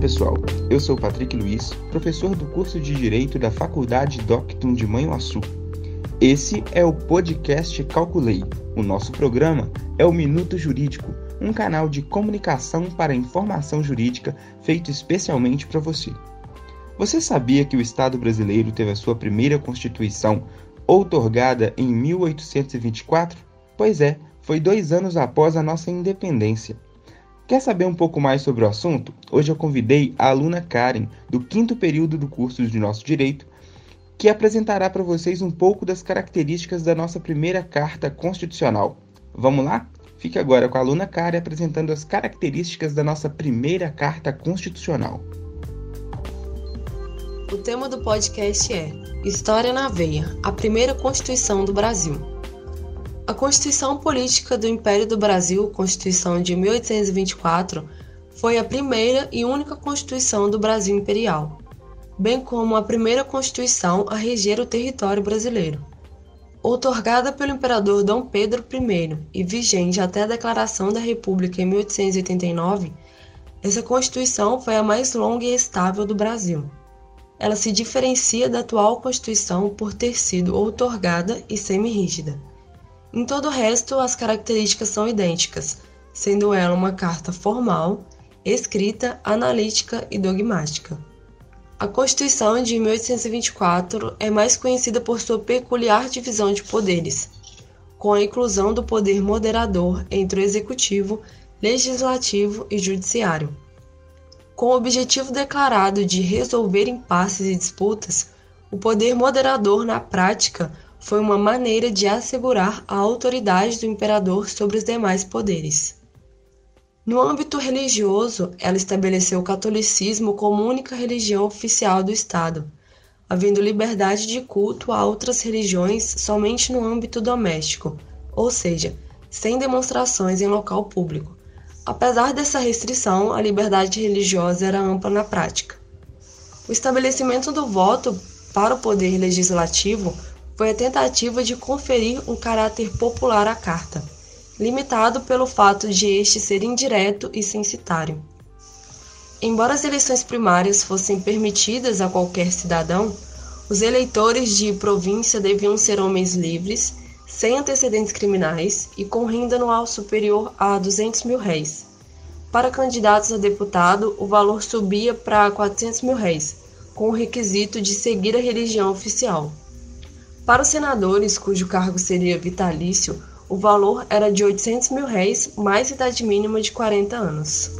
pessoal, eu sou Patrick Luiz, professor do curso de Direito da Faculdade Doctum de Manhuaçu. Esse é o podcast Calculei. O nosso programa é o Minuto Jurídico, um canal de comunicação para informação jurídica feito especialmente para você. Você sabia que o Estado brasileiro teve a sua primeira Constituição outorgada em 1824? Pois é, foi dois anos após a nossa independência. Quer saber um pouco mais sobre o assunto? Hoje eu convidei a aluna Karen, do quinto período do curso de Nosso Direito, que apresentará para vocês um pouco das características da nossa primeira Carta Constitucional. Vamos lá? Fique agora com a aluna Karen apresentando as características da nossa primeira Carta Constitucional. O tema do podcast é História na Veia, a primeira Constituição do Brasil. A Constituição Política do Império do Brasil, Constituição de 1824, foi a primeira e única Constituição do Brasil Imperial, bem como a primeira Constituição a reger o território brasileiro. Outorgada pelo imperador Dom Pedro I e vigente até a Declaração da República em 1889, essa Constituição foi a mais longa e estável do Brasil ela se diferencia da atual Constituição por ter sido outorgada e semi-rígida. Em todo o resto, as características são idênticas, sendo ela uma carta formal, escrita, analítica e dogmática. A Constituição de 1824 é mais conhecida por sua peculiar divisão de poderes, com a inclusão do poder moderador entre o executivo, legislativo e judiciário com o objetivo declarado de resolver impasses e disputas, o poder moderador, na prática, foi uma maneira de assegurar a autoridade do imperador sobre os demais poderes. No âmbito religioso, ela estabeleceu o catolicismo como única religião oficial do Estado, havendo liberdade de culto a outras religiões somente no âmbito doméstico, ou seja, sem demonstrações em local público Apesar dessa restrição, a liberdade religiosa era ampla na prática. O estabelecimento do voto para o poder legislativo foi a tentativa de conferir um caráter popular à carta, limitado pelo fato de este ser indireto e censitário. Embora as eleições primárias fossem permitidas a qualquer cidadão, os eleitores de província deviam ser homens livres sem antecedentes criminais e com renda anual superior a 200 mil réis. Para candidatos a deputado, o valor subia para 400 mil réis, com o requisito de seguir a religião oficial. Para os senadores, cujo cargo seria vitalício, o valor era de 800 mil réis mais idade mínima de 40 anos.